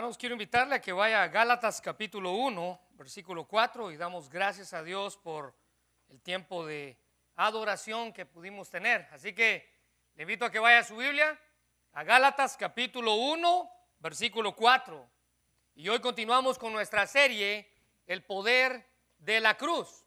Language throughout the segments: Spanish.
Hermanos, quiero invitarle a que vaya a Gálatas capítulo 1, versículo 4, y damos gracias a Dios por el tiempo de adoración que pudimos tener. Así que le invito a que vaya a su Biblia, a Gálatas capítulo 1, versículo 4. Y hoy continuamos con nuestra serie, El poder de la cruz.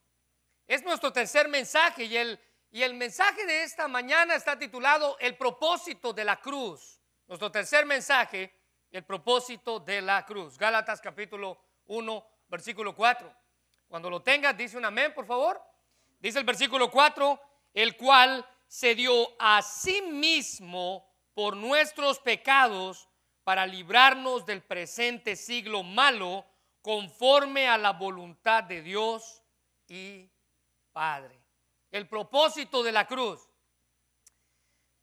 Es nuestro tercer mensaje y el, y el mensaje de esta mañana está titulado El propósito de la cruz. Nuestro tercer mensaje el propósito de la cruz. Gálatas capítulo 1, versículo 4. Cuando lo tengas, dice un amén, por favor. Dice el versículo 4, el cual se dio a sí mismo por nuestros pecados para librarnos del presente siglo malo, conforme a la voluntad de Dios y Padre. El propósito de la cruz.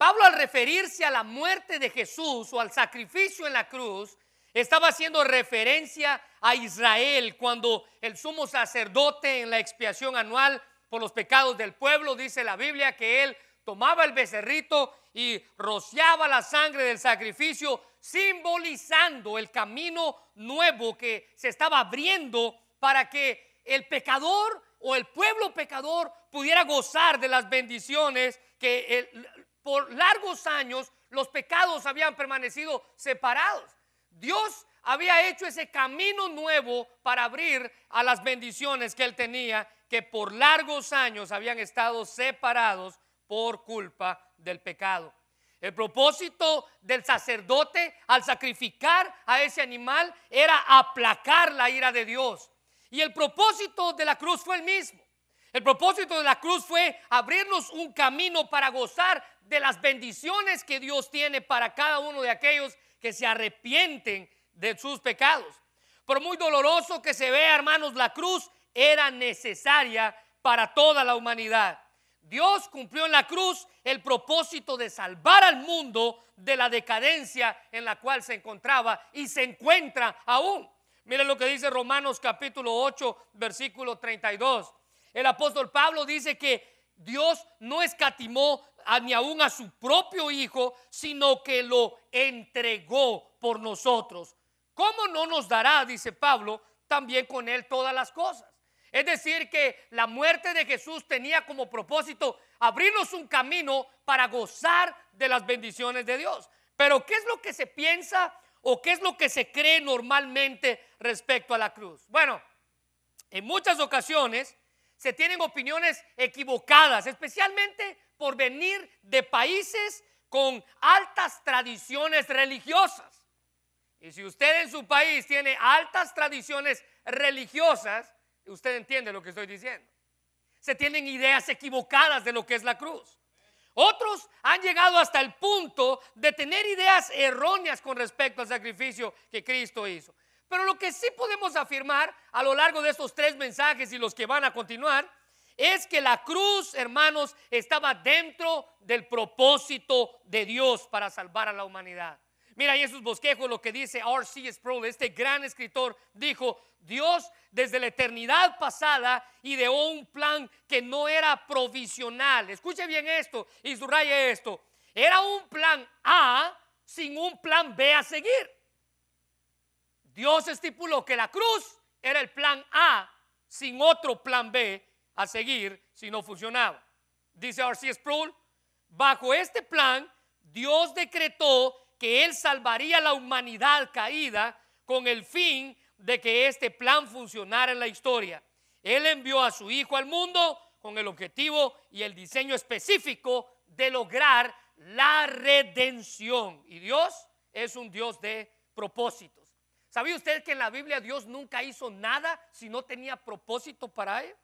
Pablo al referirse a la muerte de Jesús o al sacrificio en la cruz, estaba haciendo referencia a Israel cuando el sumo sacerdote en la expiación anual por los pecados del pueblo, dice la Biblia, que él tomaba el becerrito y rociaba la sangre del sacrificio, simbolizando el camino nuevo que se estaba abriendo para que el pecador o el pueblo pecador pudiera gozar de las bendiciones que el, por largos años los pecados habían permanecido separados. Dios había hecho ese camino nuevo para abrir a las bendiciones que él tenía, que por largos años habían estado separados por culpa del pecado. El propósito del sacerdote al sacrificar a ese animal era aplacar la ira de Dios. Y el propósito de la cruz fue el mismo. El propósito de la cruz fue abrirnos un camino para gozar de las bendiciones que Dios tiene para cada uno de aquellos que se arrepienten de sus pecados. Por muy doloroso que se vea, hermanos, la cruz era necesaria para toda la humanidad. Dios cumplió en la cruz el propósito de salvar al mundo de la decadencia en la cual se encontraba y se encuentra aún. Miren lo que dice Romanos capítulo 8, versículo 32. El apóstol Pablo dice que Dios no escatimó ni aún a su propio Hijo, sino que lo entregó por nosotros. ¿Cómo no nos dará, dice Pablo, también con Él todas las cosas? Es decir, que la muerte de Jesús tenía como propósito abrirnos un camino para gozar de las bendiciones de Dios. Pero ¿qué es lo que se piensa o qué es lo que se cree normalmente respecto a la cruz? Bueno, en muchas ocasiones se tienen opiniones equivocadas, especialmente por venir de países con altas tradiciones religiosas. Y si usted en su país tiene altas tradiciones religiosas, usted entiende lo que estoy diciendo. Se tienen ideas equivocadas de lo que es la cruz. Otros han llegado hasta el punto de tener ideas erróneas con respecto al sacrificio que Cristo hizo. Pero lo que sí podemos afirmar a lo largo de estos tres mensajes y los que van a continuar es que la cruz, hermanos, estaba dentro del propósito de Dios para salvar a la humanidad. Mira ahí en sus bosquejos lo que dice R.C. Sproul, este gran escritor, dijo, Dios desde la eternidad pasada ideó un plan que no era provisional. Escuche bien esto y subraye esto. Era un plan A sin un plan B a seguir. Dios estipuló que la cruz era el plan A sin otro plan B a seguir si no funcionaba. Dice R.C. Sproul, bajo este plan, Dios decretó que Él salvaría a la humanidad caída con el fin de que este plan funcionara en la historia. Él envió a su Hijo al mundo con el objetivo y el diseño específico de lograr la redención. Y Dios es un Dios de propósito. ¿Sabía usted que en la Biblia Dios nunca hizo nada si no tenía propósito para él?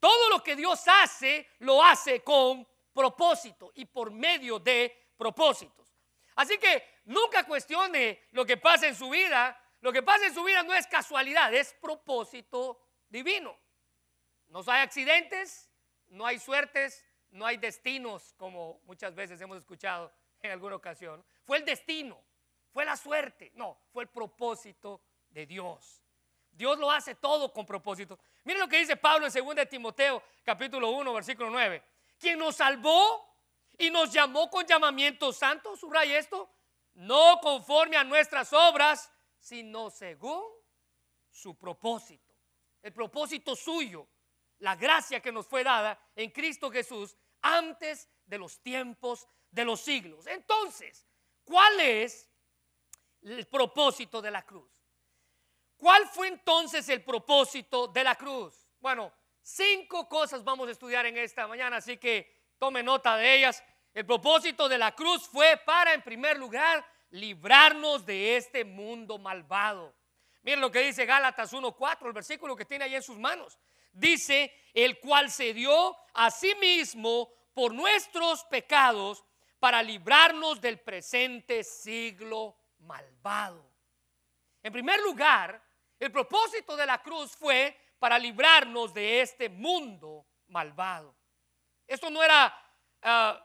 Todo lo que Dios hace, lo hace con propósito y por medio de propósitos. Así que nunca cuestione lo que pasa en su vida. Lo que pasa en su vida no es casualidad, es propósito divino. No hay accidentes, no hay suertes, no hay destinos, como muchas veces hemos escuchado en alguna ocasión. Fue el destino fue la suerte, no, fue el propósito de Dios. Dios lo hace todo con propósito. Miren lo que dice Pablo en 2 de Timoteo, capítulo 1, versículo 9. Quien nos salvó y nos llamó con llamamiento santo, subraya esto, no conforme a nuestras obras, sino según su propósito. El propósito suyo, la gracia que nos fue dada en Cristo Jesús antes de los tiempos de los siglos. Entonces, ¿cuál es el propósito de la cruz? ¿Cuál fue entonces el propósito de la cruz? Bueno, cinco cosas vamos a estudiar en esta mañana, así que tome nota de ellas. El propósito de la cruz fue para, en primer lugar, librarnos de este mundo malvado. Miren lo que dice Gálatas 1.4, el versículo que tiene ahí en sus manos. Dice, el cual se dio a sí mismo por nuestros pecados para librarnos del presente siglo malvado. En primer lugar, el propósito de la cruz fue para librarnos de este mundo malvado. Esto no era ah,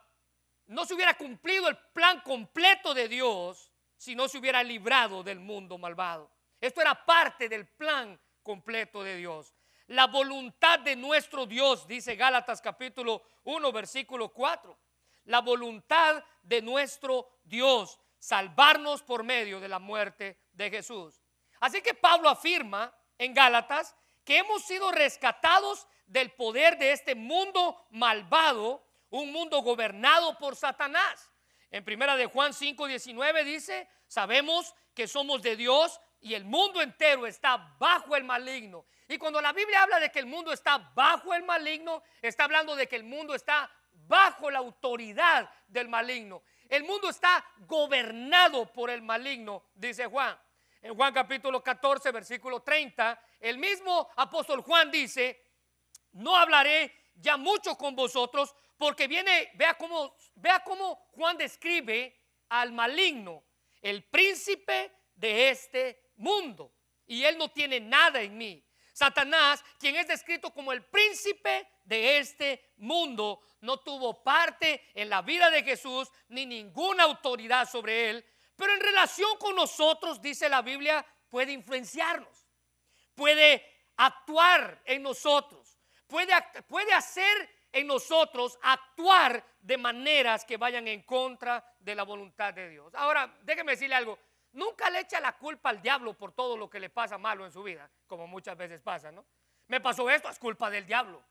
no se hubiera cumplido el plan completo de Dios si no se hubiera librado del mundo malvado. Esto era parte del plan completo de Dios. La voluntad de nuestro Dios, dice Gálatas capítulo 1, versículo 4. La voluntad de nuestro Dios, salvarnos por medio de la muerte de Jesús. Así que Pablo afirma en Gálatas que hemos sido rescatados del poder de este mundo malvado un mundo gobernado por Satanás. En primera de Juan 5, 19 dice, sabemos que somos de Dios y el mundo entero está bajo el maligno. Y cuando la Biblia habla de que el mundo está bajo el maligno, está hablando de que el mundo está bajo la autoridad del maligno. El mundo está gobernado por el maligno, dice Juan. En Juan capítulo 14, versículo 30, el mismo apóstol Juan dice, no hablaré ya mucho con vosotros porque viene, vea cómo, vea cómo Juan describe al maligno, el príncipe de este mundo. Y él no tiene nada en mí. Satanás, quien es descrito como el príncipe de este mundo, no tuvo parte en la vida de Jesús ni ninguna autoridad sobre él, pero en relación con nosotros, dice la Biblia, puede influenciarnos, puede actuar en nosotros, puede, puede hacer en nosotros actuar de maneras que vayan en contra de la voluntad de Dios. Ahora, déjeme decirle algo. Nunca le echa la culpa al diablo por todo lo que le pasa malo en su vida, como muchas veces pasa, ¿no? Me pasó esto, es culpa del diablo.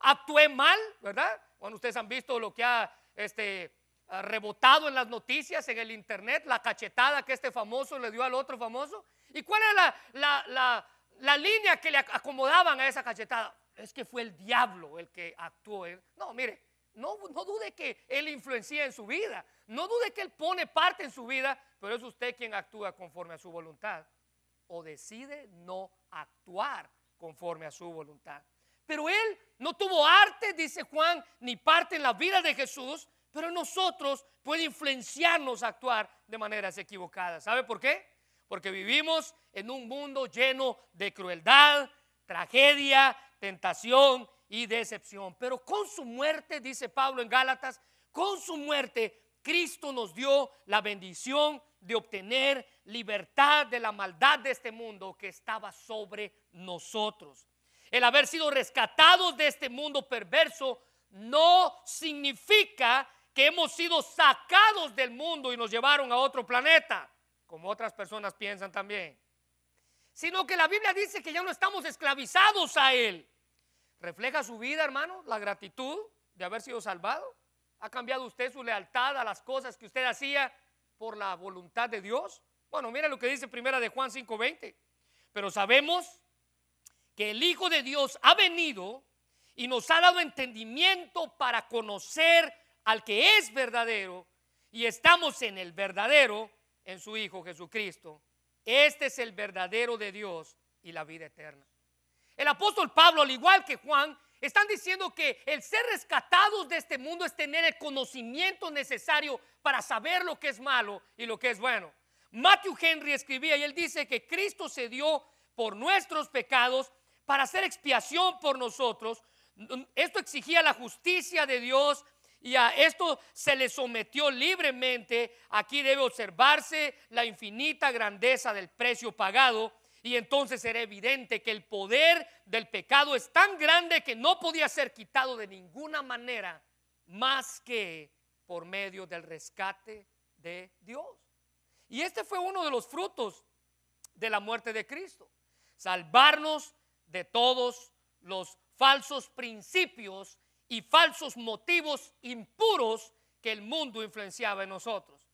Actué mal, ¿verdad? Bueno, ustedes han visto lo que ha este, rebotado en las noticias, en el internet, la cachetada que este famoso le dio al otro famoso. ¿Y cuál era la, la, la línea que le acomodaban a esa cachetada? es que fue el diablo el que actuó. No, mire, no, no dude que él influencia en su vida. No dude que él pone parte en su vida, pero es usted quien actúa conforme a su voluntad. O decide no actuar conforme a su voluntad. Pero él no tuvo arte, dice Juan, ni parte en la vida de Jesús, pero nosotros puede influenciarnos a actuar de maneras equivocadas. ¿Sabe por qué? Porque vivimos en un mundo lleno de crueldad, tragedia, tentación y decepción. Pero con su muerte, dice Pablo en Gálatas, con su muerte Cristo nos dio la bendición de obtener libertad de la maldad de este mundo que estaba sobre nosotros. El haber sido rescatados de este mundo perverso no significa que hemos sido sacados del mundo y nos llevaron a otro planeta, como otras personas piensan también. Sino que la Biblia dice que ya no estamos esclavizados a Él. ¿Refleja su vida, hermano, la gratitud de haber sido salvado? ¿Ha cambiado usted su lealtad a las cosas que usted hacía por la voluntad de Dios? Bueno, mira lo que dice primera de Juan 5:20. Pero sabemos que el Hijo de Dios ha venido y nos ha dado entendimiento para conocer al que es verdadero y estamos en el verdadero, en su Hijo Jesucristo. Este es el verdadero de Dios y la vida eterna. El apóstol Pablo, al igual que Juan, están diciendo que el ser rescatados de este mundo es tener el conocimiento necesario para saber lo que es malo y lo que es bueno. Matthew Henry escribía y él dice que Cristo se dio por nuestros pecados para hacer expiación por nosotros. Esto exigía la justicia de Dios y a esto se le sometió libremente. Aquí debe observarse la infinita grandeza del precio pagado y entonces será evidente que el poder del pecado es tan grande que no podía ser quitado de ninguna manera más que por medio del rescate de Dios. Y este fue uno de los frutos de la muerte de Cristo. Salvarnos de todos los falsos principios y falsos motivos impuros que el mundo influenciaba en nosotros.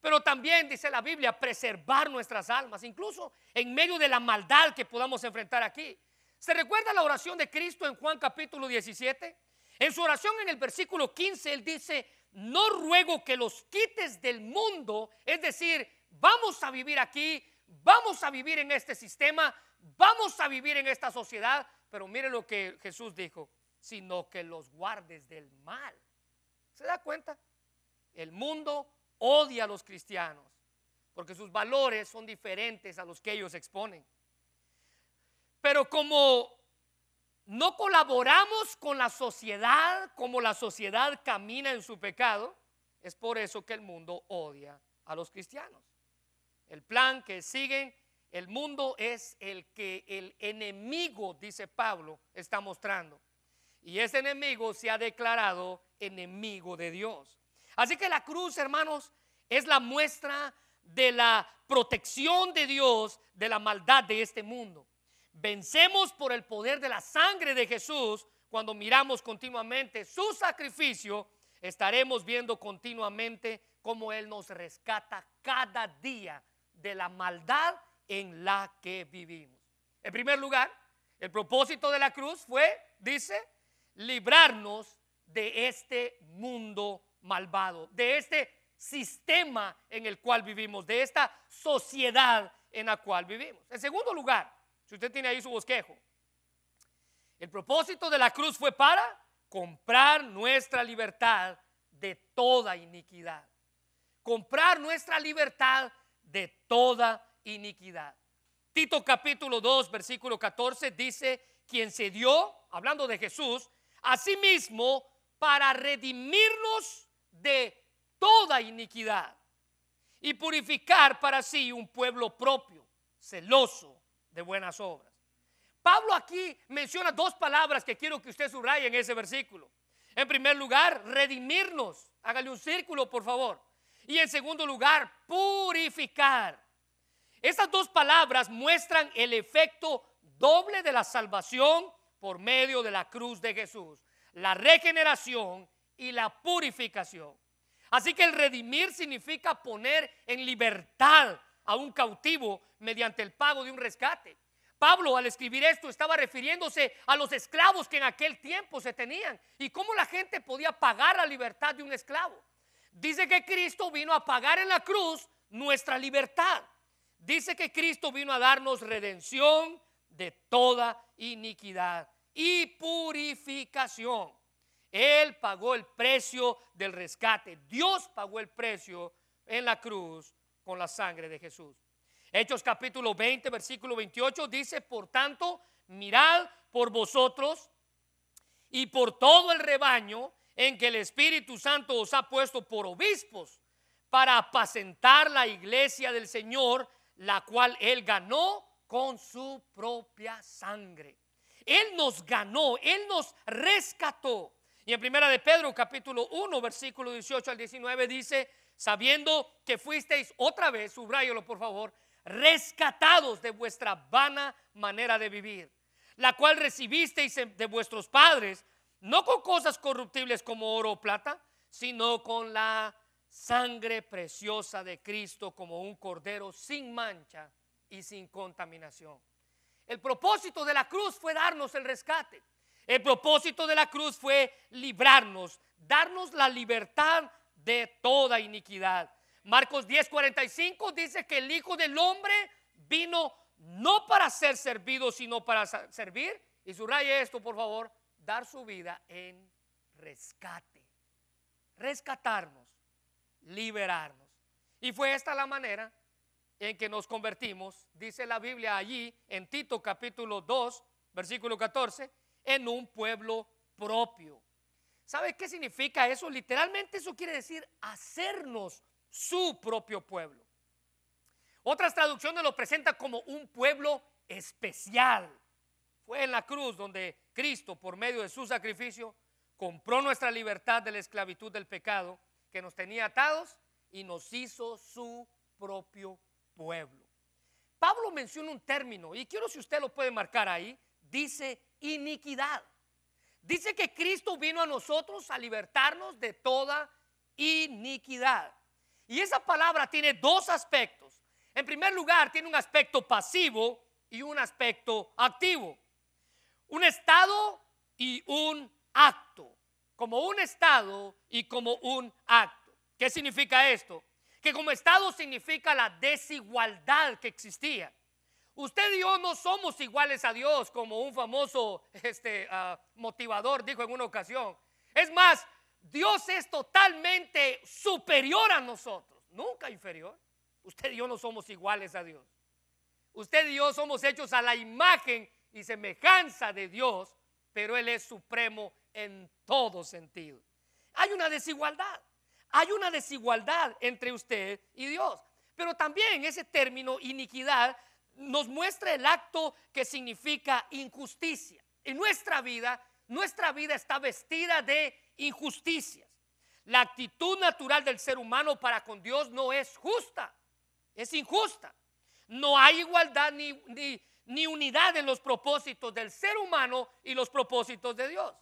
Pero también dice la Biblia, preservar nuestras almas, incluso en medio de la maldad que podamos enfrentar aquí. ¿Se recuerda la oración de Cristo en Juan capítulo 17? En su oración en el versículo 15, él dice, no ruego que los quites del mundo, es decir, vamos a vivir aquí, vamos a vivir en este sistema, vamos a vivir en esta sociedad, pero mire lo que Jesús dijo, sino que los guardes del mal. ¿Se da cuenta? El mundo odia a los cristianos porque sus valores son diferentes a los que ellos exponen. Pero como no colaboramos con la sociedad, como la sociedad camina en su pecado, es por eso que el mundo odia a los cristianos. El plan que siguen el mundo es el que el enemigo, dice Pablo, está mostrando. Y ese enemigo se ha declarado enemigo de Dios. Así que la cruz, hermanos, es la muestra de la protección de Dios de la maldad de este mundo. Vencemos por el poder de la sangre de Jesús cuando miramos continuamente su sacrificio. Estaremos viendo continuamente cómo Él nos rescata cada día de la maldad en la que vivimos. En primer lugar, el propósito de la cruz fue, dice, librarnos de este mundo malvado, de este sistema en el cual vivimos, de esta sociedad en la cual vivimos. En segundo lugar, si usted tiene ahí su bosquejo, el propósito de la cruz fue para comprar nuestra libertad de toda iniquidad. Comprar nuestra libertad de toda iniquidad. Tito capítulo 2, versículo 14 dice, quien se dio, hablando de Jesús, a sí mismo para redimirnos de toda iniquidad y purificar para sí un pueblo propio, celoso de buenas obras. Pablo aquí menciona dos palabras que quiero que usted subraye en ese versículo. En primer lugar, redimirnos. Hágale un círculo, por favor. Y en segundo lugar, purificar. Estas dos palabras muestran el efecto doble de la salvación por medio de la cruz de Jesús. La regeneración y la purificación. Así que el redimir significa poner en libertad a un cautivo mediante el pago de un rescate. Pablo al escribir esto estaba refiriéndose a los esclavos que en aquel tiempo se tenían y cómo la gente podía pagar la libertad de un esclavo. Dice que Cristo vino a pagar en la cruz nuestra libertad. Dice que Cristo vino a darnos redención de toda iniquidad y purificación. Él pagó el precio del rescate. Dios pagó el precio en la cruz con la sangre de Jesús. Hechos capítulo 20, versículo 28 dice, por tanto, mirad por vosotros y por todo el rebaño en que el Espíritu Santo os ha puesto por obispos para apacentar la iglesia del Señor, la cual Él ganó con su propia sangre. Él nos ganó, Él nos rescató. Y en primera de Pedro capítulo 1 versículo 18 al 19 dice, sabiendo que fuisteis otra vez, subrayalo por favor, rescatados de vuestra vana manera de vivir, la cual recibisteis de vuestros padres, no con cosas corruptibles como oro o plata, sino con la sangre preciosa de Cristo como un cordero sin mancha y sin contaminación. El propósito de la cruz fue darnos el rescate. El propósito de la cruz fue librarnos, darnos la libertad de toda iniquidad. Marcos 10:45 dice que el Hijo del Hombre vino no para ser servido, sino para servir. Y subraye esto, por favor, dar su vida en rescate. Rescatarnos, liberarnos. Y fue esta la manera en que nos convertimos, dice la Biblia allí en Tito capítulo 2, versículo 14 en un pueblo propio. ¿Sabe qué significa eso? Literalmente eso quiere decir hacernos su propio pueblo. Otras traducciones lo presentan como un pueblo especial. Fue en la cruz donde Cristo, por medio de su sacrificio, compró nuestra libertad de la esclavitud del pecado que nos tenía atados y nos hizo su propio pueblo. Pablo menciona un término, y quiero si usted lo puede marcar ahí, dice iniquidad. Dice que Cristo vino a nosotros a libertarnos de toda iniquidad. Y esa palabra tiene dos aspectos. En primer lugar, tiene un aspecto pasivo y un aspecto activo. Un estado y un acto. Como un estado y como un acto. ¿Qué significa esto? Que como estado significa la desigualdad que existía. Usted y yo no somos iguales a Dios, como un famoso este, ah, motivador dijo en una ocasión. Es más, Dios es totalmente superior a nosotros, nunca inferior. Usted y yo no somos iguales a Dios. Usted y yo somos hechos a la imagen y semejanza de Dios, pero Él es supremo en todo sentido. Hay una desigualdad. Hay una desigualdad entre usted y Dios. Pero también ese término iniquidad nos muestra el acto que significa injusticia. En nuestra vida, nuestra vida está vestida de injusticias. La actitud natural del ser humano para con Dios no es justa, es injusta. No hay igualdad ni, ni, unidad en los propósitos del ser humano y los propósitos de Dios.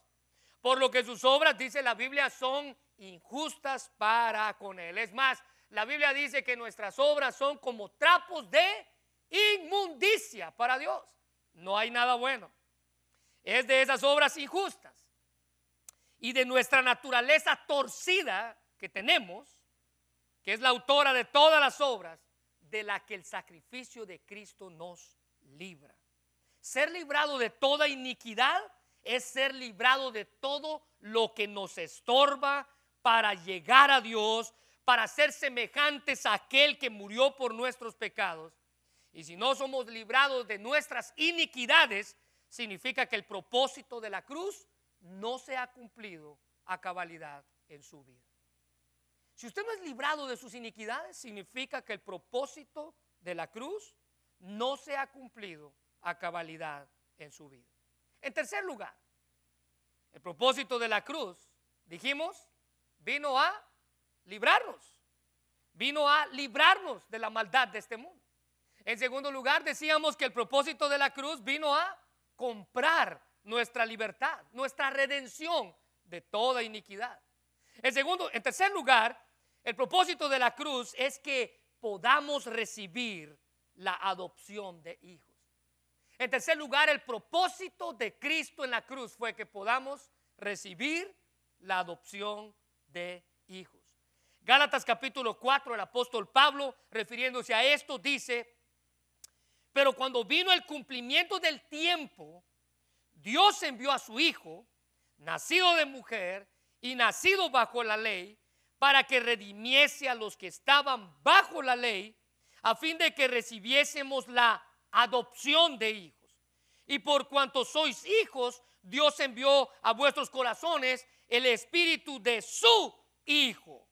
Por lo que sus obras, dice la Biblia, son injustas para con Él. Es más, la Biblia dice que nuestras obras son como trapos de inmundicia para Dios. No hay nada bueno. Es de esas obras injustas y de nuestra naturaleza torcida que tenemos, que es la autora de todas las obras, de la que el sacrificio de Cristo nos libra. Ser librado de toda iniquidad es ser librado de todo lo que nos estorba para llegar a Dios, para ser semejantes a aquel que murió por nuestros pecados. Y si no somos librados de nuestras iniquidades, significa que el propósito de la cruz no se ha cumplido a cabalidad en su vida. Si usted no es librado de sus iniquidades, significa que el propósito de la cruz no se ha cumplido a cabalidad en su vida. En tercer lugar, el propósito de la cruz, dijimos, vino a librarnos. Vino a librarnos de la maldad de este mundo. En segundo lugar, decíamos que el propósito de la cruz vino a comprar nuestra libertad, nuestra redención de toda iniquidad. En segundo, en tercer lugar, el propósito de la cruz es que podamos recibir la adopción de hijos. En tercer lugar, el propósito de Cristo en la cruz fue que podamos recibir la adopción de hijos. Gálatas capítulo 4, el apóstol Pablo, refiriéndose a esto, dice, pero cuando vino el cumplimiento del tiempo, Dios envió a su Hijo, nacido de mujer y nacido bajo la ley, para que redimiese a los que estaban bajo la ley, a fin de que recibiésemos la adopción de hijos. Y por cuanto sois hijos, Dios envió a vuestros corazones el espíritu de su Hijo,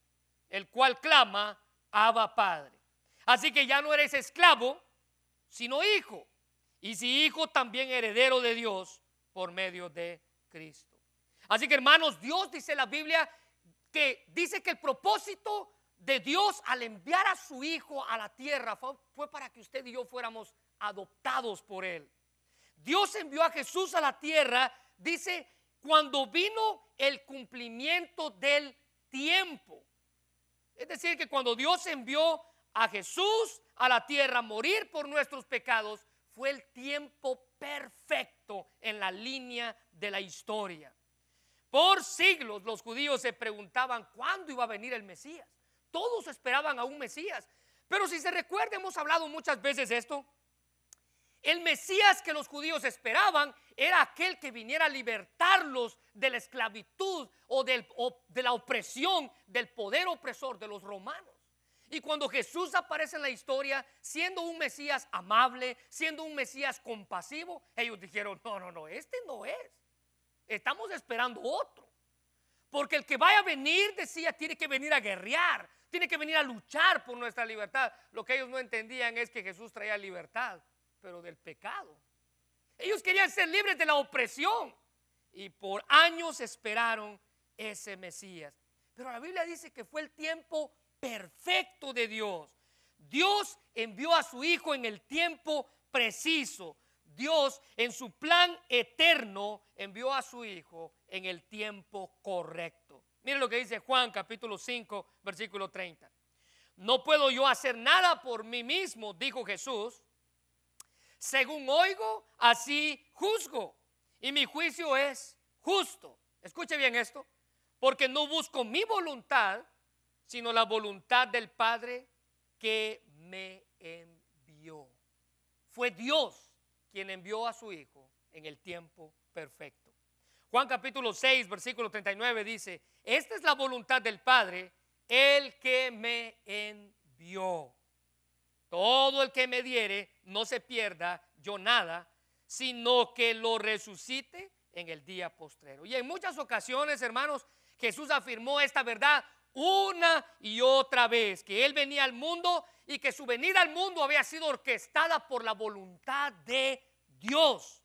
el cual clama, Abba Padre. Así que ya no eres esclavo, sino hijo. Y si hijo, también heredero de Dios por medio de Cristo. Así que hermanos, Dios dice la Biblia que dice que el propósito de Dios al enviar a su Hijo a la tierra fue, para que usted y yo fuéramos adoptados por Él. Dios envió a Jesús a la tierra, dice, cuando vino el cumplimiento del tiempo. Es decir, que cuando Dios envió a Jesús a la tierra a morir por nuestros pecados, fue el tiempo perfecto en la línea de la historia. Por siglos los judíos se preguntaban cuándo iba a venir el Mesías. Todos esperaban a un Mesías. Pero si se recuerda, hemos hablado muchas veces esto. El Mesías que los judíos esperaban era aquel que viniera a libertarlos de la esclavitud o, de la opresión del poder opresor de los romanos. Y cuando Jesús aparece en la historia, siendo un Mesías amable, siendo un Mesías compasivo, ellos dijeron, no, no, no, este no es. Estamos esperando otro. Porque el que vaya a venir, decía, tiene que venir a guerrear, tiene que venir a luchar por nuestra libertad. Lo que ellos no entendían es que Jesús traía libertad, pero del pecado. Ellos querían ser libres de la opresión y por años esperaron ese Mesías. Pero la Biblia dice que fue el tiempo perfecto de Dios. Dios envió a su Hijo en el tiempo preciso. Dios en su plan eterno envió a su Hijo en el tiempo correcto. Mire lo que dice Juan capítulo 5, versículo 30. No puedo yo hacer nada por mí mismo, dijo Jesús. Según oigo, así juzgo. Y mi juicio es justo. Escuche bien esto. Porque no busco mi voluntad, sino la voluntad del Padre que me envió. Fue Dios quien envió a su Hijo en el tiempo perfecto. Juan capítulo 6, versículo 39 dice, esta es la voluntad del Padre, el que me envió. Todo el que me diere no se pierda yo nada, sino que lo resucite en el día postrero. Y en muchas ocasiones, hermanos, Jesús afirmó esta verdad una y otra vez, que Él venía al mundo y que su venida al mundo había sido orquestada por la voluntad de Dios,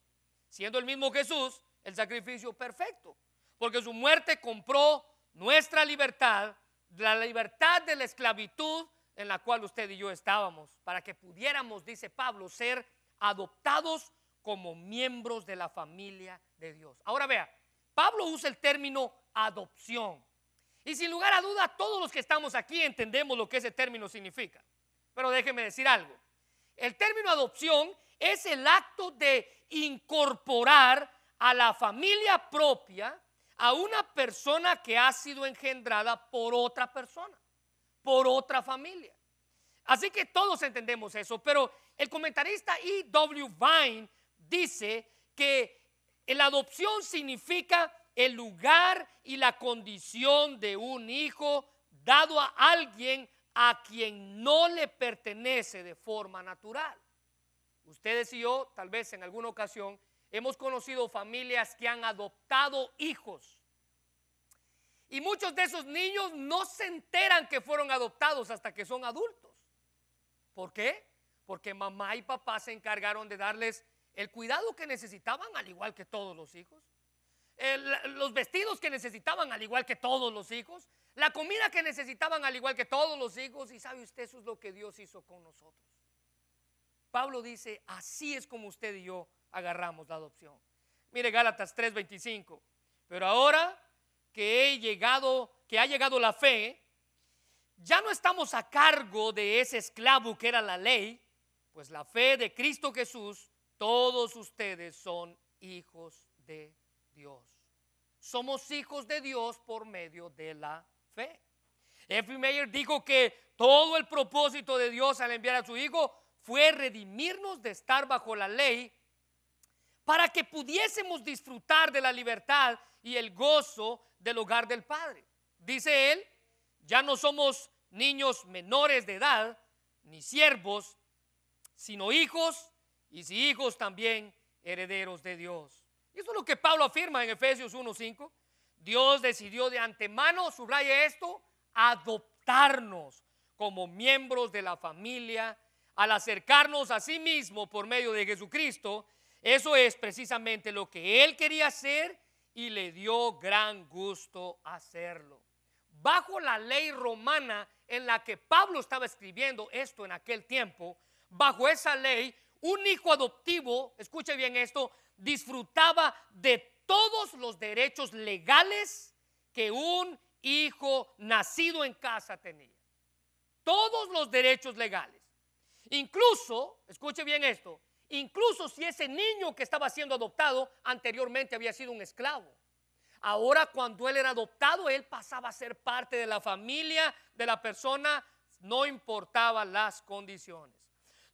siendo el mismo Jesús el sacrificio perfecto, porque su muerte compró nuestra libertad la libertad de la esclavitud en la cual usted y yo estábamos, para que pudiéramos, dice Pablo, ser adoptados como miembros de la familia de Dios. Ahora vea, Pablo usa el término adopción. Y sin lugar a duda, todos los que estamos aquí entendemos lo que ese término significa. Pero déjeme decir algo. El término adopción es el acto de incorporar a la familia propia a una persona que ha sido engendrada por otra persona, por otra familia. Así que todos entendemos eso, pero el comentarista E. W. Vine dice que la adopción significa el lugar y la condición de un hijo dado a alguien a quien no le pertenece de forma natural. Ustedes y yo, tal vez en alguna ocasión, Hemos conocido familias que han adoptado hijos. Y muchos de esos niños no se enteran que fueron adoptados hasta que son adultos. ¿Por qué? Porque mamá y papá se encargaron de darles el cuidado que necesitaban al igual que todos los hijos. los vestidos que necesitaban al igual que todos los hijos. La comida que necesitaban al igual que todos los hijos. Y sabe usted, eso es lo que Dios hizo con nosotros. Pablo dice, así es como usted y yo agarramos la adopción. Mire Gálatas 3:25. Pero ahora que he llegado, que ha llegado la fe, ya no estamos a cargo de ese esclavo que era la ley, pues la fe de Cristo Jesús, todos ustedes son hijos de Dios. Somos hijos de Dios por medio de la fe. F. Mayer dijo que todo el propósito de Dios al enviar a su Hijo fue redimirnos de estar bajo la ley para que pudiésemos disfrutar de la libertad y el gozo del hogar del Padre. Dice él, ya no somos niños menores de edad, ni siervos, sino hijos, y si hijos también herederos de Dios. Eso es lo que Pablo afirma en Efesios 1.5. Dios decidió de antemano, subraya esto, adoptarnos como miembros de la familia al acercarnos a sí mismo por medio de Jesucristo eso es precisamente lo que él quería hacer y le dio gran gusto hacerlo. Bajo la ley romana en la que Pablo estaba escribiendo esto en aquel tiempo, bajo esa ley, un hijo adoptivo, escuche bien esto, disfrutaba de todos los derechos legales que un hijo nacido en casa tenía. Todos los derechos legales. Incluso, escuche bien esto, Incluso si ese niño que estaba siendo adoptado anteriormente había sido un esclavo. Ahora cuando él era adoptado, él pasaba a ser parte de la familia de la persona, no importaba las condiciones.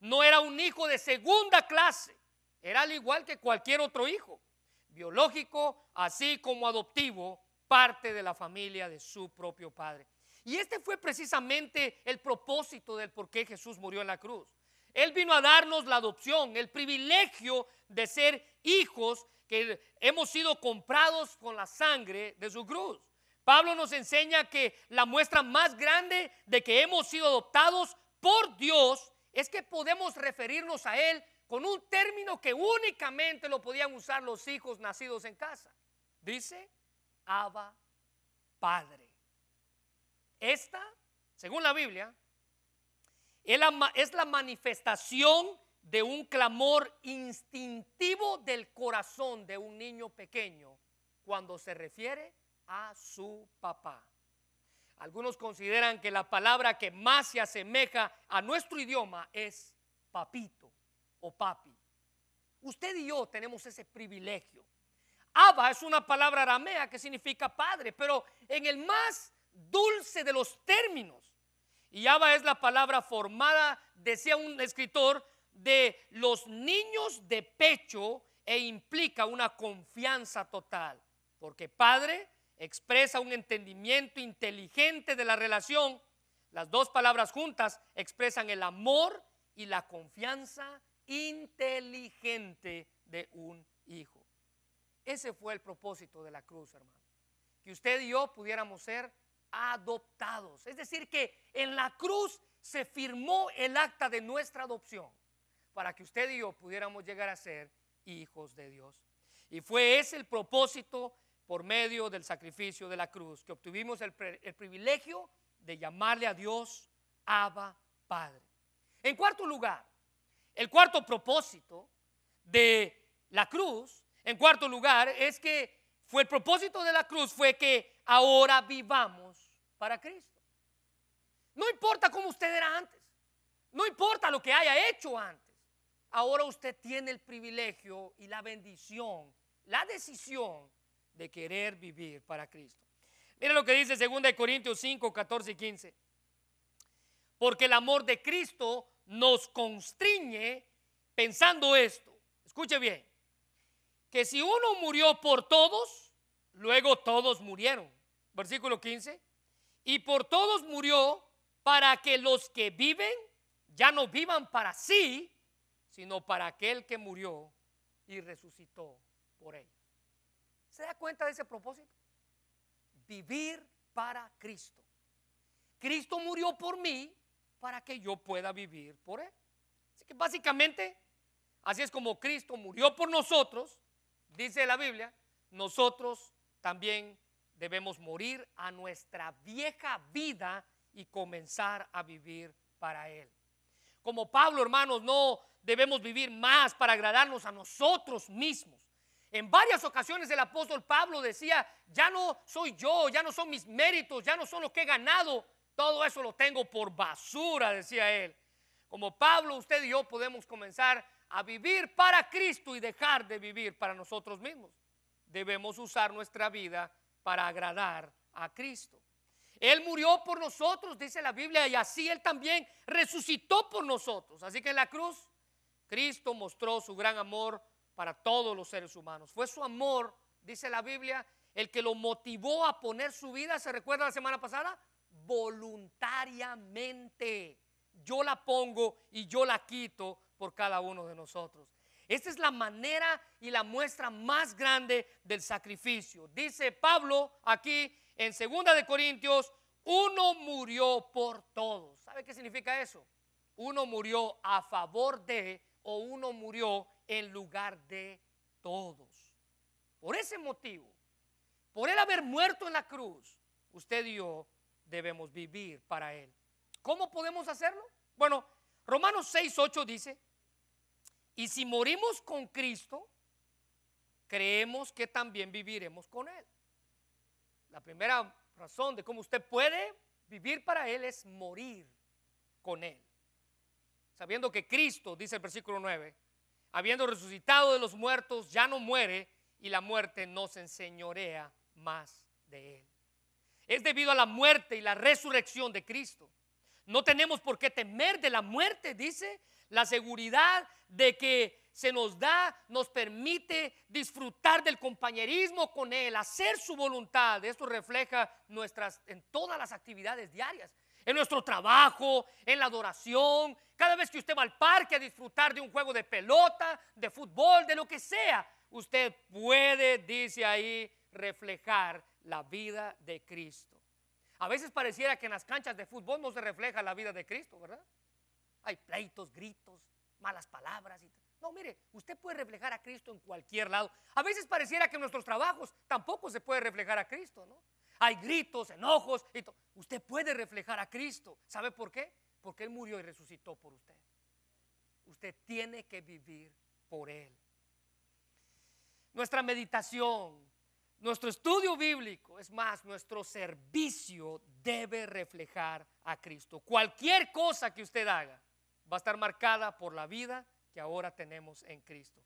No era un hijo de segunda clase, era al igual que cualquier otro hijo, biológico, así como adoptivo, parte de la familia de su propio padre. Y este fue precisamente el propósito del por qué Jesús murió en la cruz. Él vino a darnos la adopción, el privilegio de ser hijos que hemos sido comprados con la sangre de su cruz. Pablo nos enseña que la muestra más grande de que hemos sido adoptados por Dios es que podemos referirnos a Él con un término que únicamente lo podían usar los hijos nacidos en casa. Dice, Abba Padre. Esta, según la Biblia, es la manifestación de un clamor instintivo del corazón de un niño pequeño cuando se refiere a su papá. Algunos consideran que la palabra que más se asemeja a nuestro idioma es papito o papi. Usted y yo tenemos ese privilegio. Abba es una palabra aramea que significa padre, pero en el más dulce de los términos. Y Abba es la palabra formada, decía un escritor, de los niños de pecho e implica una confianza total. Porque padre expresa un entendimiento inteligente de la relación. Las dos palabras juntas expresan el amor y la confianza inteligente de un hijo. Ese fue el propósito de la cruz, hermano. Que usted y yo pudiéramos ser adoptados. Es decir, que en la cruz se firmó el acta de nuestra adopción para que usted y yo pudiéramos llegar a ser hijos de Dios. Y fue ese el propósito por medio del sacrificio de la cruz, que obtuvimos el, el privilegio de llamarle a Dios Abba Padre. En cuarto lugar, el cuarto propósito de la cruz, en cuarto lugar, es que fue el propósito de la cruz fue que ahora vivamos para Cristo. No importa cómo usted era antes, no importa lo que haya hecho antes, ahora usted tiene el privilegio y la bendición, la decisión de querer vivir para Cristo. Mire lo que dice 2 Corintios 5, 14 y 15. Porque el amor de Cristo nos constriñe pensando esto. Escuche bien. Que si uno murió por todos, luego todos murieron. Versículo 15. Y por todos murió para que los que viven ya no vivan para sí, sino para aquel que murió y resucitó por él. ¿Se da cuenta de ese propósito? Vivir para Cristo. Cristo murió por mí para que yo pueda vivir por Él. Así que básicamente, así es como Cristo murió por nosotros, dice la Biblia, nosotros también debemos morir a nuestra vieja vida y comenzar a vivir para Él. Como Pablo, hermanos, no debemos vivir más para agradarnos a nosotros mismos. En varias ocasiones el apóstol Pablo decía, ya no soy yo, ya no son mis méritos, ya no son lo que he ganado, todo eso lo tengo por basura, decía él. Como Pablo, usted y yo podemos comenzar a vivir para Cristo y dejar de vivir para nosotros mismos. Debemos usar nuestra vida para agradar a Cristo. Él murió por nosotros, dice la Biblia, y así Él también resucitó por nosotros. Así que en la cruz Cristo mostró su gran amor para todos los seres humanos. Fue su amor, dice la Biblia, el que lo motivó a poner su vida, ¿se recuerda la semana pasada? Voluntariamente. Yo la pongo y yo la quito por cada uno de nosotros. Esta es la manera y la muestra más grande del sacrificio. Dice Pablo aquí en 2 de Corintios, uno murió por todos. ¿Sabe qué significa eso? Uno murió a favor de o uno murió en lugar de todos. Por ese motivo, por él haber muerto en la cruz, usted y yo debemos vivir para él. ¿Cómo podemos hacerlo? Bueno, Romanos 6, 8 dice, y si morimos con Cristo, creemos que también viviremos con Él. La primera razón de cómo usted puede vivir para Él es morir con Él sabiendo que Cristo, dice el versículo 9, habiendo resucitado de los muertos, ya no muere y la muerte no se enseñorea más de él. Es debido a la muerte y la resurrección de Cristo. No tenemos por qué temer de la muerte, dice, la seguridad de que se nos da, nos permite disfrutar del compañerismo con Él, hacer su voluntad. Esto refleja nuestras, en todas las actividades diarias en nuestro trabajo, en la adoración, cada vez que usted va al parque a disfrutar de un juego de pelota, de fútbol, de lo que sea, usted puede, dice ahí, reflejar la vida de Cristo. A veces pareciera que en las canchas de fútbol no se refleja la vida de Cristo, ¿verdad? Hay pleitos, gritos, malas palabras. Y no, mire, usted puede reflejar a Cristo en cualquier lado. A veces pareciera que en nuestros trabajos tampoco se puede reflejar a Cristo, ¿no? hay gritos, enojos. Y Usted puede reflejar a Cristo. ¿Sabe por qué? porque Él murió y resucitó por usted. Usted tiene que vivir por Él. Nuestra meditación, nuestro estudio bíblico, es más, nuestro servicio debe reflejar a Cristo. Cualquier cosa que usted haga va a estar marcada por la vida que ahora tenemos en Cristo.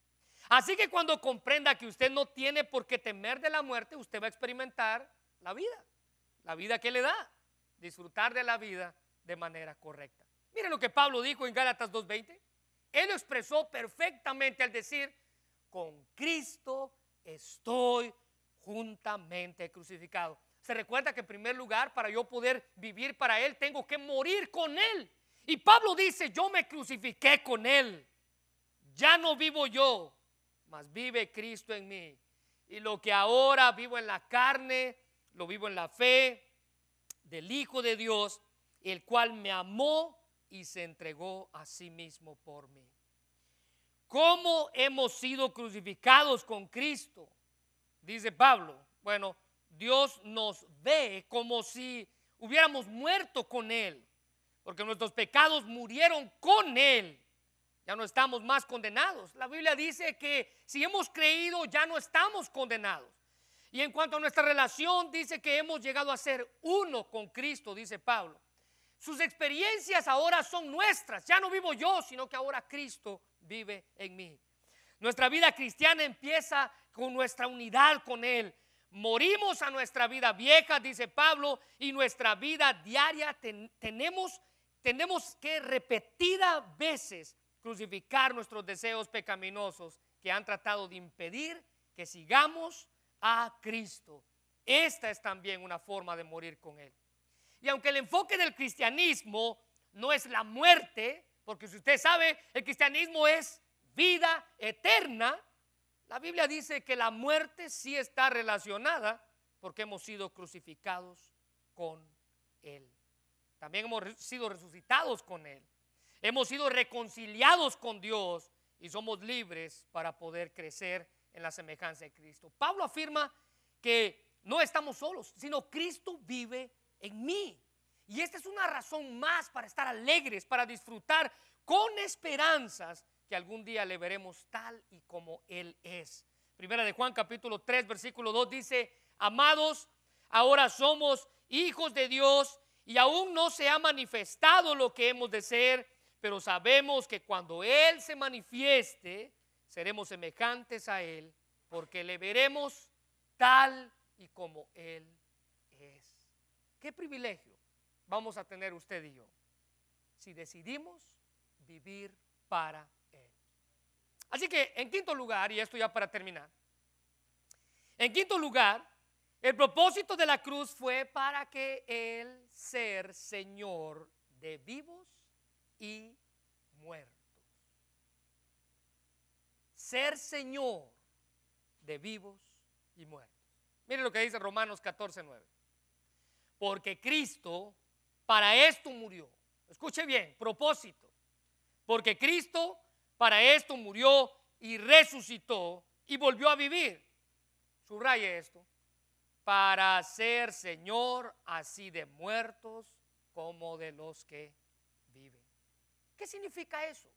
Así que cuando comprenda que usted no tiene por qué temer de la muerte, usted va a experimentar la vida, la vida que le da, disfrutar de la vida de manera correcta. Mire lo que Pablo dijo en Gálatas 2.20. Él lo expresó perfectamente al decir, con Cristo estoy juntamente crucificado. Se recuerda que en primer lugar, para yo poder vivir para Él, tengo que morir con Él. Y Pablo dice, yo me crucifiqué con Él. Ya no vivo yo, mas vive Cristo en mí. Y lo que ahora vivo en la carne, lo vivo en la fe del Hijo de Dios, el cual me amó y se entregó a sí mismo por mí. ¿Cómo hemos sido crucificados con Cristo? Dice Pablo. Bueno, Dios nos ve como si hubiéramos muerto con Él, porque nuestros pecados murieron con Él. Ya no estamos más condenados. La Biblia dice que si hemos creído ya no estamos condenados. Y en cuanto a nuestra relación, dice que hemos llegado a ser uno con Cristo, dice Pablo. Sus experiencias ahora son nuestras. Ya no vivo yo, sino que ahora Cristo vive en mí. Nuestra vida cristiana empieza con nuestra unidad con Él. Morimos a nuestra vida vieja, dice Pablo, y nuestra vida diaria tenemos, tenemos que repetidas veces crucificar nuestros deseos pecaminosos que han tratado de impedir que sigamos a Cristo. Esta es también una forma de morir con Él. Y aunque el enfoque del cristianismo no es la muerte, porque si usted sabe, el cristianismo es vida eterna, la Biblia dice que la muerte sí está relacionada porque hemos sido crucificados con Él. También hemos sido resucitados con Él. Hemos sido reconciliados con Dios y somos libres para poder crecer en la semejanza de Cristo. Pablo afirma que no estamos solos, sino Cristo vive en mí. Y esta es una razón más para estar alegres, para disfrutar con esperanzas que algún día le veremos tal y como Él es. Primera de Juan capítulo 3 versículo 2 dice, amados, ahora somos hijos de Dios y aún no se ha manifestado lo que hemos de ser, pero sabemos que cuando Él se manifieste, seremos semejantes a Él, porque le veremos tal y como Él es. Qué privilegio vamos a tener usted y yo si decidimos vivir para Él. Así que en quinto lugar, y esto ya para terminar, en quinto lugar, el propósito de la cruz fue para que Él ser Señor de vivos y muertos. Ser Señor de vivos y muertos. Mire lo que dice Romanos 14, 9. Porque Cristo para esto murió. Escuche bien, propósito. Porque Cristo para esto murió y resucitó y volvió a vivir. Subraye esto. Para ser Señor así de muertos como de los que viven. ¿Qué significa eso?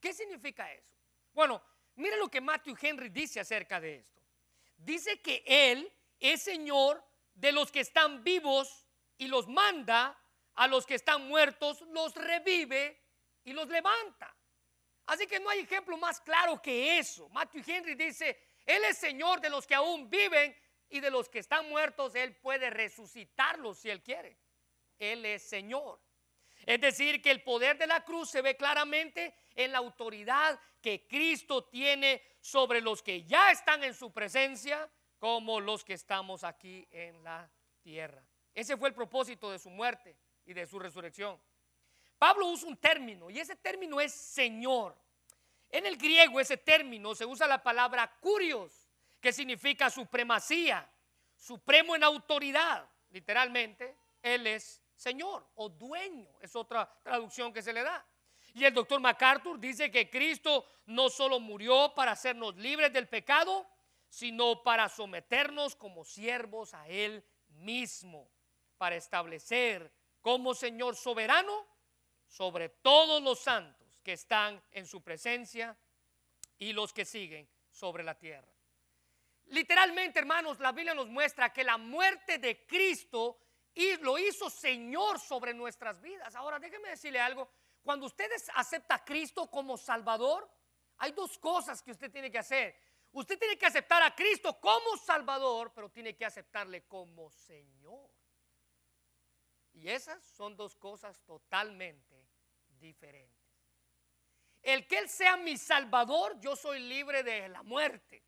¿Qué significa eso? Bueno, mire lo que Matthew Henry dice acerca de esto. Dice que Él es Señor de los que están vivos y los manda a los que están muertos, los revive y los levanta. Así que no hay ejemplo más claro que eso. Matthew Henry dice, Él es Señor de los que aún viven y de los que están muertos, Él puede resucitarlos si Él quiere. Él es Señor. Es decir, que el poder de la cruz se ve claramente en la autoridad que Cristo tiene sobre los que ya están en su presencia, como los que estamos aquí en la tierra. Ese fue el propósito de su muerte y de su resurrección. Pablo usa un término y ese término es Señor. En el griego ese término se usa la palabra curios, que significa supremacía, supremo en autoridad. Literalmente, Él es Señor o dueño, es otra traducción que se le da. Y el doctor MacArthur dice que Cristo no solo murió para hacernos libres del pecado, sino para someternos como siervos a Él mismo, para establecer como Señor soberano sobre todos los santos que están en su presencia y los que siguen sobre la tierra. Literalmente, hermanos, la Biblia nos muestra que la muerte de Cristo y lo hizo Señor sobre nuestras vidas. Ahora, déjeme decirle algo. Cuando usted acepta a Cristo como Salvador, hay dos cosas que usted tiene que hacer. Usted tiene que aceptar a Cristo como Salvador, pero tiene que aceptarle como Señor. Y esas son dos cosas totalmente diferentes. El que Él sea mi Salvador, yo soy libre de la muerte.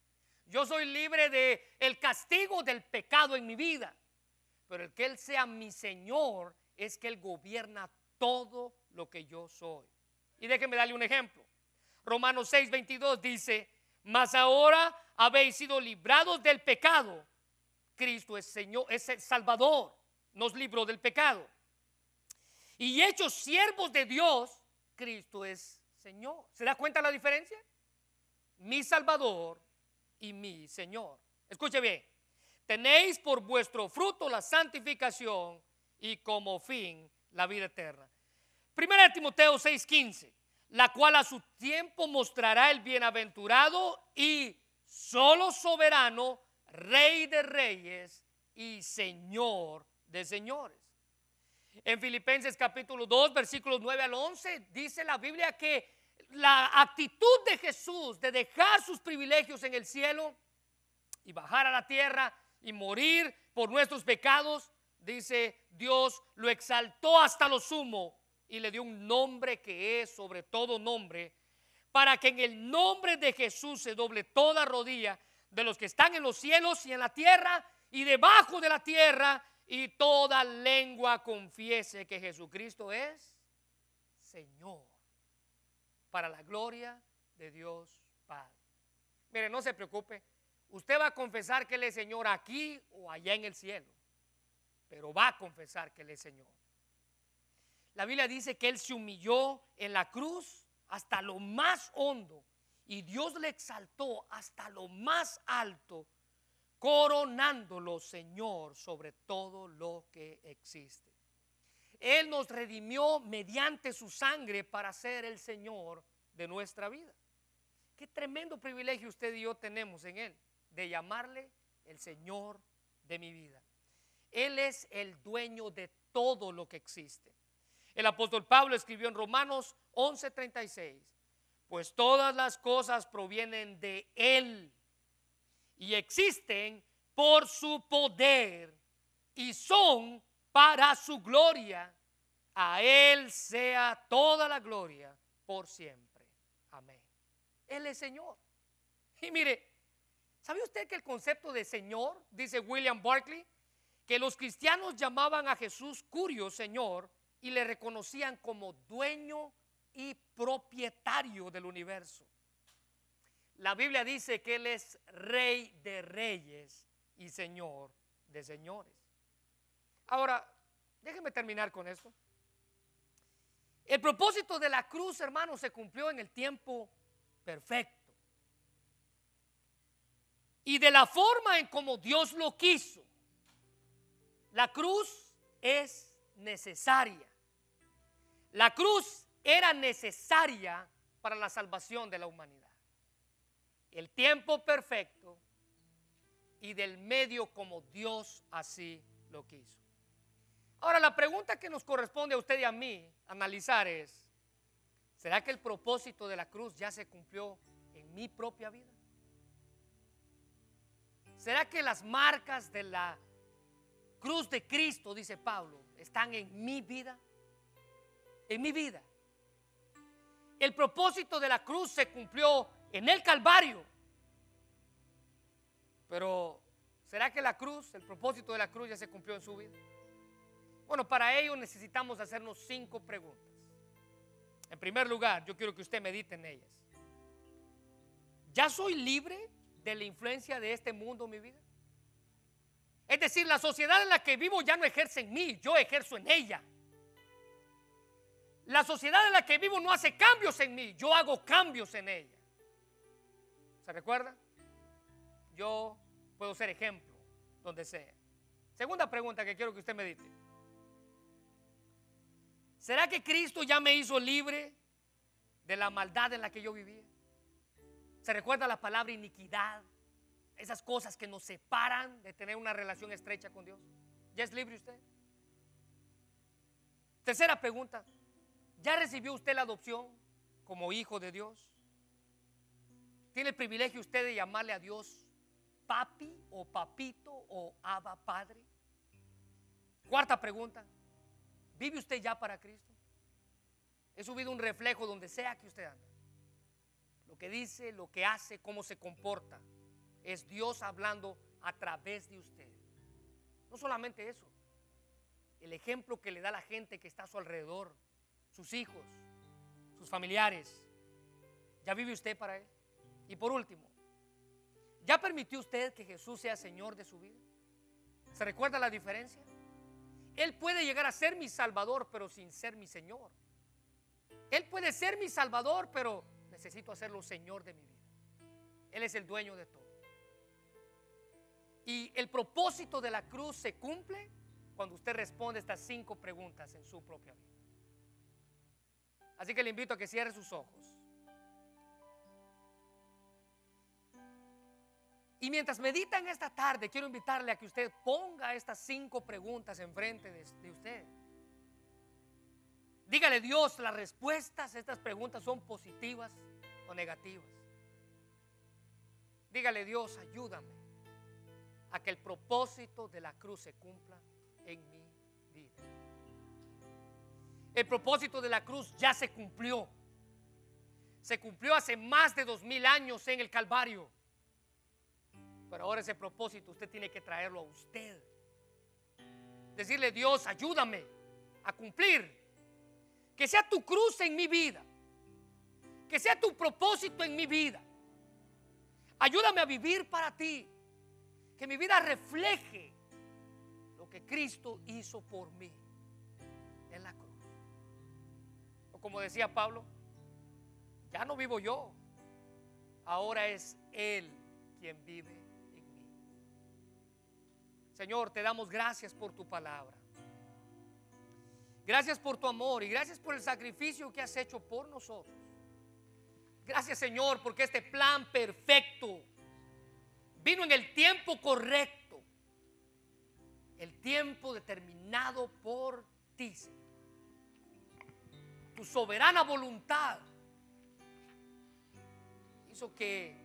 Yo soy libre de el castigo del pecado en mi vida. Pero el que Él sea mi Señor es que Él gobierna todo lo que yo soy. Y déjeme darle un ejemplo. Romanos 6, 22 dice, mas ahora habéis sido librados del pecado. Cristo es Señor, es el Salvador, nos libró del pecado. Y hechos siervos de Dios, Cristo es Señor. ¿Se da cuenta la diferencia? Mi Salvador y mi Señor. Escuche bien, tenéis por vuestro fruto la santificación y como fin la vida eterna. Primera de Timoteo 6:15 la cual a su tiempo mostrará el bienaventurado y solo soberano, rey de reyes y señor de señores. En Filipenses capítulo 2, versículos 9 al 11, dice la Biblia que la actitud de Jesús de dejar sus privilegios en el cielo y bajar a la tierra y morir por nuestros pecados, dice Dios lo exaltó hasta lo sumo y le dio un nombre que es sobre todo nombre, para que en el nombre de Jesús se doble toda rodilla de los que están en los cielos y en la tierra y debajo de la tierra, y toda lengua confiese que Jesucristo es Señor, para la gloria de Dios Padre. Mire, no se preocupe, usted va a confesar que Él es Señor aquí o allá en el cielo, pero va a confesar que Él es Señor. La Biblia dice que Él se humilló en la cruz hasta lo más hondo y Dios le exaltó hasta lo más alto, coronándolo Señor sobre todo lo que existe. Él nos redimió mediante su sangre para ser el Señor de nuestra vida. Qué tremendo privilegio usted y yo tenemos en Él, de llamarle el Señor de mi vida. Él es el dueño de todo lo que existe. El apóstol Pablo escribió en Romanos 11:36, pues todas las cosas provienen de Él y existen por su poder y son para su gloria. A Él sea toda la gloria por siempre. Amén. Él es Señor. Y mire, ¿sabe usted que el concepto de Señor, dice William Barclay, que los cristianos llamaban a Jesús curio Señor, y le reconocían como dueño y propietario del universo. La Biblia dice que Él es rey de reyes y señor de señores. Ahora, déjenme terminar con esto. El propósito de la cruz, hermano, se cumplió en el tiempo perfecto. Y de la forma en como Dios lo quiso. La cruz es necesaria. La cruz era necesaria para la salvación de la humanidad. El tiempo perfecto y del medio como Dios así lo quiso. Ahora la pregunta que nos corresponde a usted y a mí analizar es, ¿será que el propósito de la cruz ya se cumplió en mi propia vida? ¿Será que las marcas de la cruz de Cristo, dice Pablo, están en mi vida? en mi vida. El propósito de la cruz se cumplió en el Calvario. Pero, ¿será que la cruz, el propósito de la cruz ya se cumplió en su vida? Bueno, para ello necesitamos hacernos cinco preguntas. En primer lugar, yo quiero que usted medite en ellas. ¿Ya soy libre de la influencia de este mundo en mi vida? Es decir, la sociedad en la que vivo ya no ejerce en mí, yo ejerzo en ella. La sociedad en la que vivo no hace cambios en mí, yo hago cambios en ella. ¿Se recuerda? Yo puedo ser ejemplo donde sea. Segunda pregunta que quiero que usted medite. ¿Será que Cristo ya me hizo libre de la maldad en la que yo vivía? ¿Se recuerda la palabra iniquidad? Esas cosas que nos separan de tener una relación estrecha con Dios. ¿Ya es libre usted? Tercera pregunta. ¿Ya recibió usted la adopción como hijo de Dios? ¿Tiene el privilegio usted de llamarle a Dios papi o papito o aba padre? Cuarta pregunta. ¿Vive usted ya para Cristo? He subido un reflejo donde sea que usted anda. Lo que dice, lo que hace, cómo se comporta. Es Dios hablando a través de usted. No solamente eso. El ejemplo que le da la gente que está a su alrededor. Sus hijos, sus familiares. ¿Ya vive usted para Él? Y por último, ¿ya permitió usted que Jesús sea Señor de su vida? ¿Se recuerda la diferencia? Él puede llegar a ser mi Salvador, pero sin ser mi Señor. Él puede ser mi Salvador, pero necesito hacerlo Señor de mi vida. Él es el dueño de todo. Y el propósito de la cruz se cumple cuando usted responde estas cinco preguntas en su propia vida. Así que le invito a que cierre sus ojos. Y mientras medita en esta tarde, quiero invitarle a que usted ponga estas cinco preguntas enfrente de, de usted. Dígale Dios, las respuestas a estas preguntas son positivas o negativas. Dígale Dios, ayúdame a que el propósito de la cruz se cumpla en mi vida. El propósito de la cruz ya se cumplió. Se cumplió hace más de dos mil años en el Calvario. Pero ahora ese propósito usted tiene que traerlo a usted. Decirle, Dios, ayúdame a cumplir. Que sea tu cruz en mi vida. Que sea tu propósito en mi vida. Ayúdame a vivir para ti. Que mi vida refleje lo que Cristo hizo por mí en la cruz. O como decía Pablo, ya no vivo yo. Ahora es Él quien vive Señor, te damos gracias por tu palabra. Gracias por tu amor y gracias por el sacrificio que has hecho por nosotros. Gracias Señor porque este plan perfecto vino en el tiempo correcto. El tiempo determinado por ti. Tu soberana voluntad hizo que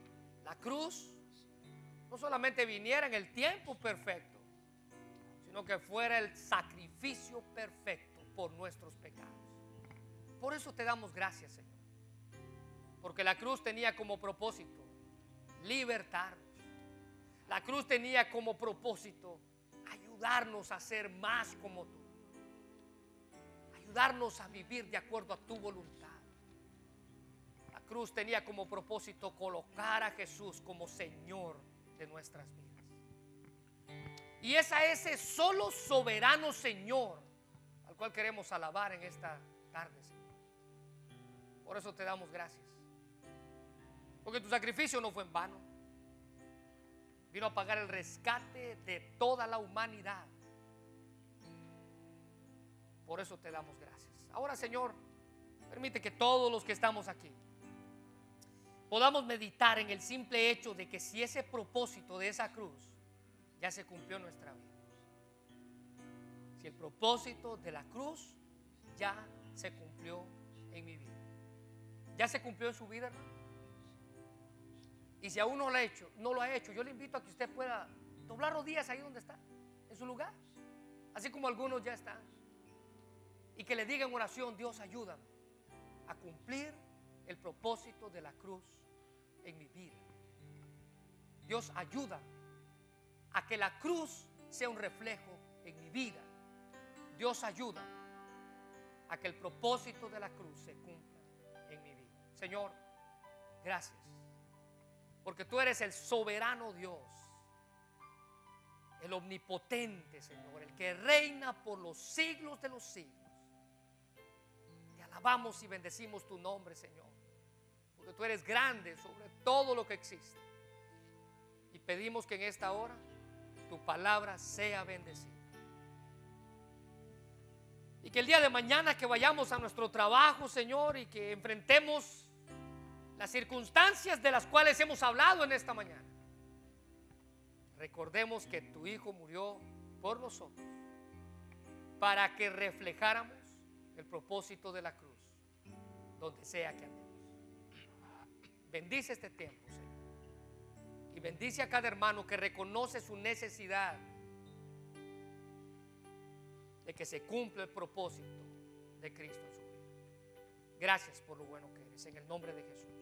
la cruz no solamente viniera en el tiempo perfecto, que fuera el sacrificio perfecto por nuestros pecados. Por eso te damos gracias, Señor. Porque la cruz tenía como propósito libertarnos. La cruz tenía como propósito ayudarnos a ser más como tú. Ayudarnos a vivir de acuerdo a tu voluntad. La cruz tenía como propósito colocar a Jesús como Señor de nuestras vidas. Y es a ese solo soberano Señor al cual queremos alabar en esta tarde, Por eso te damos gracias. Porque tu sacrificio no fue en vano. Vino a pagar el rescate de toda la humanidad. Por eso te damos gracias. Ahora, Señor, permite que todos los que estamos aquí podamos meditar en el simple hecho de que si ese propósito de esa cruz ya se cumplió nuestra vida. Si el propósito de la cruz ya se cumplió en mi vida. ¿Ya se cumplió en su vida, hermano? Y si aún no lo ha hecho, no lo ha hecho, yo le invito a que usted pueda doblar rodillas ahí donde está, en su lugar. Así como algunos ya están. Y que le diga en oración, Dios ayúdame a cumplir el propósito de la cruz en mi vida. Dios ayúdame a que la cruz sea un reflejo en mi vida. Dios ayuda a que el propósito de la cruz se cumpla en mi vida. Señor, gracias. Porque tú eres el soberano Dios, el omnipotente Señor, el que reina por los siglos de los siglos. Te alabamos y bendecimos tu nombre, Señor. Porque tú eres grande sobre todo lo que existe. Y pedimos que en esta hora tu palabra sea bendecida. Y que el día de mañana que vayamos a nuestro trabajo, Señor, y que enfrentemos las circunstancias de las cuales hemos hablado en esta mañana, recordemos que tu Hijo murió por nosotros para que reflejáramos el propósito de la cruz, donde sea que andemos. Bendice este tiempo, Señor. Y bendice a cada hermano que reconoce su necesidad de que se cumpla el propósito de Cristo en su vida. Gracias por lo bueno que eres, en el nombre de Jesús.